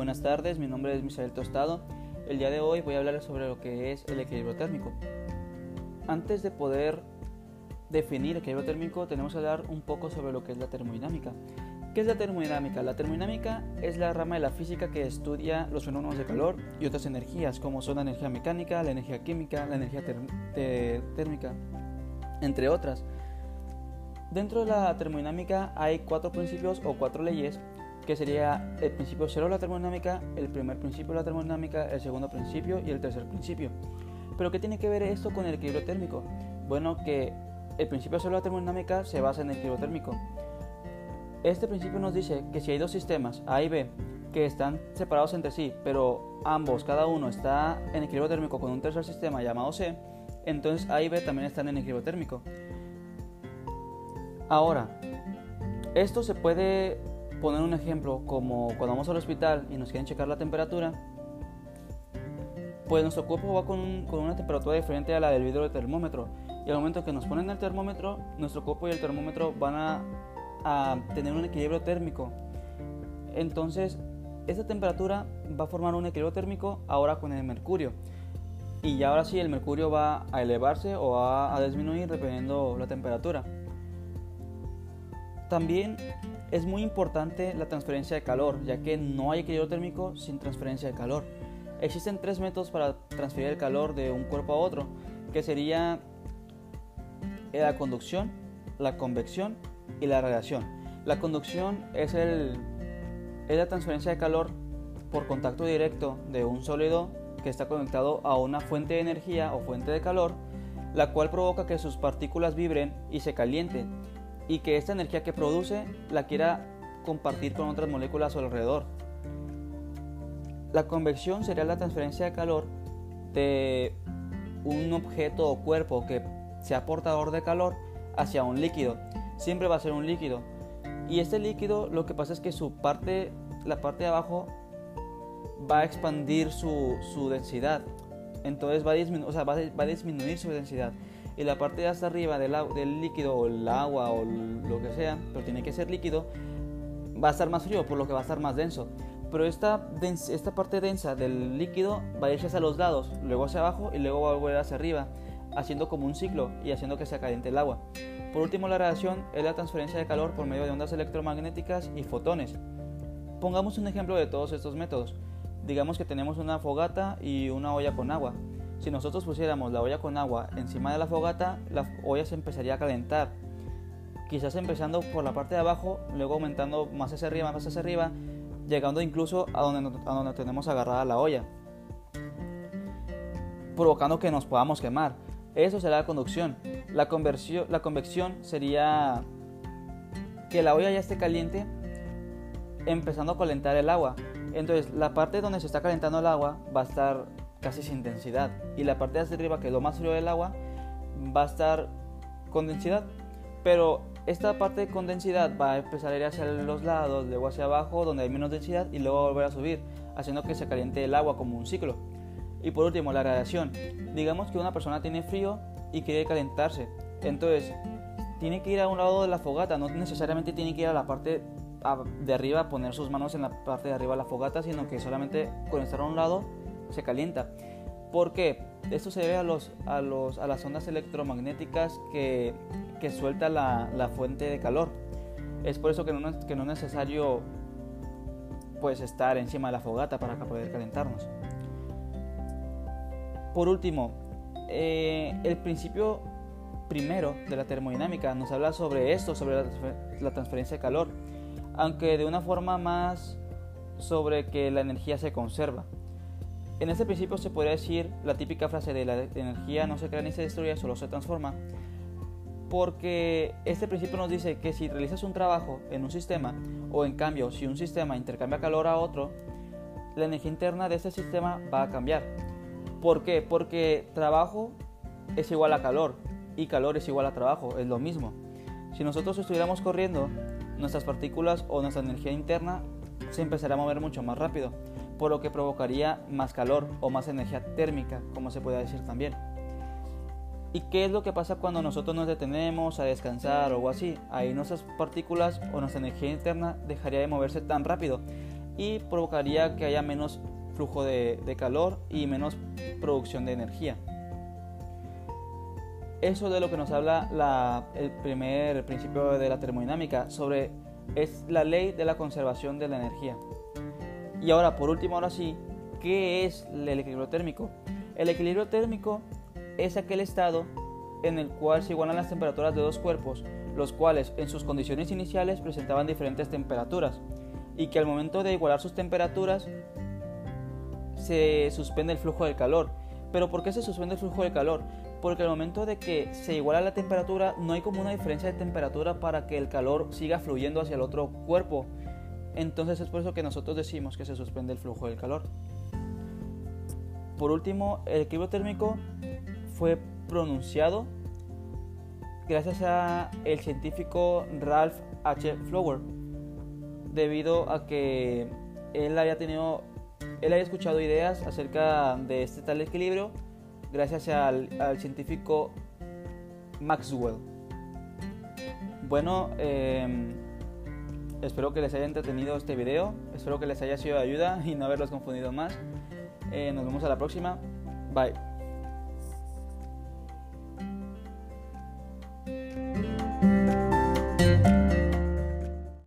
Buenas tardes, mi nombre es Misael Tostado. El día de hoy voy a hablar sobre lo que es el equilibrio térmico. Antes de poder definir el equilibrio térmico, tenemos que hablar un poco sobre lo que es la termodinámica. ¿Qué es la termodinámica? La termodinámica es la rama de la física que estudia los fenómenos de calor y otras energías, como son la energía mecánica, la energía química, la energía térmica, entre otras. Dentro de la termodinámica hay cuatro principios o cuatro leyes que sería el principio cero de la termodinámica, el primer principio de la termodinámica, el segundo principio y el tercer principio. Pero ¿qué tiene que ver esto con el equilibrio térmico? Bueno, que el principio cero de la termodinámica se basa en el equilibrio térmico. Este principio nos dice que si hay dos sistemas, A y B, que están separados entre sí, pero ambos, cada uno está en equilibrio térmico con un tercer sistema llamado C, entonces A y B también están en equilibrio térmico. Ahora, esto se puede poner un ejemplo, como cuando vamos al hospital y nos quieren checar la temperatura, pues nuestro cuerpo va con, con, una temperatura diferente a la del vidrio del termómetro. Y al momento que nos ponen el termómetro, nuestro cuerpo y el termómetro van a, a tener un equilibrio térmico. Entonces, esta temperatura va a formar un equilibrio térmico ahora con el mercurio. Y ahora sí, el mercurio va a elevarse o va a disminuir dependiendo la temperatura. También es muy importante la transferencia de calor, ya que no hay equilibrio térmico sin transferencia de calor. Existen tres métodos para transferir el calor de un cuerpo a otro, que sería la conducción, la convección y la radiación. La conducción es, el, es la transferencia de calor por contacto directo de un sólido que está conectado a una fuente de energía o fuente de calor, la cual provoca que sus partículas vibren y se calienten y que esta energía que produce la quiera compartir con otras moléculas alrededor. La convección sería la transferencia de calor de un objeto o cuerpo que sea portador de calor hacia un líquido. Siempre va a ser un líquido. Y este líquido lo que pasa es que su parte, la parte de abajo va a expandir su, densidad. Entonces va a, va a disminuir su densidad y la parte de hasta arriba del, del líquido o el agua o lo que sea, pero tiene que ser líquido, va a estar más frío, por lo que va a estar más denso. Pero esta, esta parte densa del líquido va a irse hacia los lados, luego hacia abajo y luego va a volver hacia arriba, haciendo como un ciclo y haciendo que se caliente el agua. Por último, la radiación es la transferencia de calor por medio de ondas electromagnéticas y fotones. Pongamos un ejemplo de todos estos métodos. Digamos que tenemos una fogata y una olla con agua. Si nosotros pusiéramos la olla con agua encima de la fogata, la olla se empezaría a calentar. Quizás empezando por la parte de abajo, luego aumentando más hacia arriba, más hacia arriba, llegando incluso a donde, a tenemos agarrada la olla, provocando que nos podamos quemar. Eso será la conducción. La, la convección sería que la olla ya esté caliente, empezando a calentar el agua. Entonces, la parte donde se está calentando el agua va a estar casi sin densidad. Y la parte de hacia arriba, que es lo más frío del agua, va a estar con densidad. Pero esta parte con densidad va a empezar a ir hacia los lados, luego hacia abajo, donde hay menos densidad, y luego va a volver a subir, haciendo que se caliente el agua como un ciclo. Y por último, la radiación. Digamos que una persona tiene frío y quiere calentarse. Entonces, tiene que ir a un lado de la fogata, no necesariamente tiene que ir a la parte de arriba, poner sus manos en la parte de arriba de la fogata, sino que solamente con estar a un lado se calienta. ¿Por qué? Esto se debe a, los, a, los, a las ondas electromagnéticas que, que suelta la, la, fuente de calor. Es por eso que no, que no es necesario pues, estar encima de la fogata para poder calentarnos. Por último, eh, el principio primero de la termodinámica nos habla sobre esto, sobre la transferencia de calor, aunque de una forma más sobre que la energía se conserva. En este principio se podría decir la típica frase de la energía no se crea ni se destruye, solo se transforma, porque este principio nos dice que si realizas un trabajo en un sistema, o en cambio si un sistema intercambia calor a otro, la energía interna de ese sistema va a cambiar. ¿Por qué? Porque trabajo es igual a calor y calor es igual a trabajo, es lo mismo. Si nosotros estuviéramos corriendo, nuestras partículas o nuestra energía interna se empezará a mover mucho más rápido por lo que provocaría más calor o más energía térmica, como se puede decir también. ¿Y qué es lo que pasa cuando nosotros nos detenemos a descansar o algo así? Ahí nuestras partículas o nuestra energía interna dejaría de moverse tan rápido y provocaría que haya menos flujo de, calor y menos producción de energía. Eso de lo que nos habla el primer principio de la termodinámica sobre es la ley de la conservación de la energía. Y ahora, por último, ahora sí, ¿qué es el equilibrio térmico? El equilibrio térmico es aquel estado en el cual se igualan las temperaturas de dos cuerpos, los cuales en sus condiciones iniciales presentaban diferentes temperaturas, y que al momento de igualar sus temperaturas se suspende el flujo del calor. ¿Pero por qué se suspende el flujo del calor? Porque al momento de que se iguala la temperatura no hay como una diferencia de temperatura para que el calor siga fluyendo hacia el otro cuerpo. Entonces es por eso que nosotros decimos que se suspende el flujo del calor. Por último, el equilibrio térmico fue pronunciado gracias a el científico Ralph H. Flower, debido a que él había tenido él había escuchado ideas acerca de este tal equilibrio gracias al, científico Maxwell. Bueno, em, espero que les haya entretenido este video, espero que les haya sido de ayuda y no haberlos confundido más. Eh, nos vemos a la próxima. Bye.